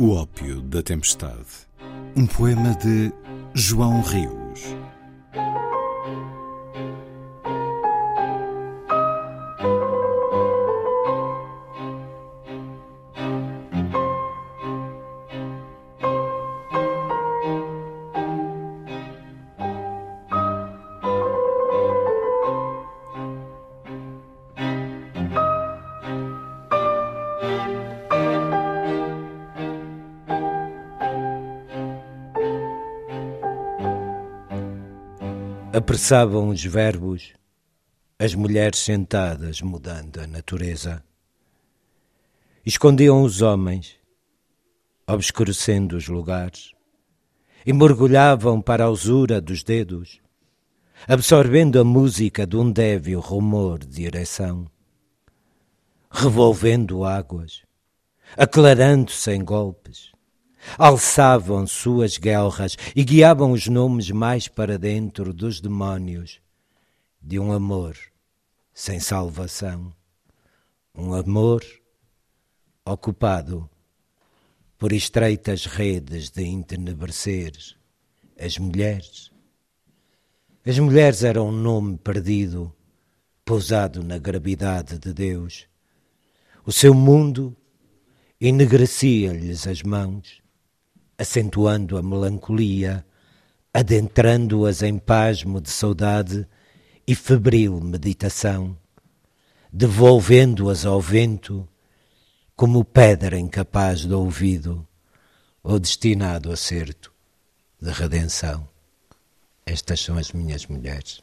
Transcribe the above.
O Ópio da Tempestade. Um poema de João Rios. Apressavam os verbos, as mulheres sentadas mudando a natureza. Escondiam os homens, obscurecendo os lugares, e mergulhavam para a usura dos dedos, absorvendo a música de um débil rumor de ereção, revolvendo águas, aclarando-se em golpes, alçavam suas guelras e guiavam os nomes mais para dentro dos demónios de um amor sem salvação, um amor ocupado por estreitas redes de entenebrecer as mulheres. As mulheres eram um nome perdido, pousado na gravidade de Deus. O seu mundo enegrecia-lhes as mãos acentuando a melancolia, adentrando-as em pasmo de saudade e febril meditação, devolvendo-as ao vento como pedra incapaz de ouvido ou destinado a certo de redenção. Estas são as minhas mulheres.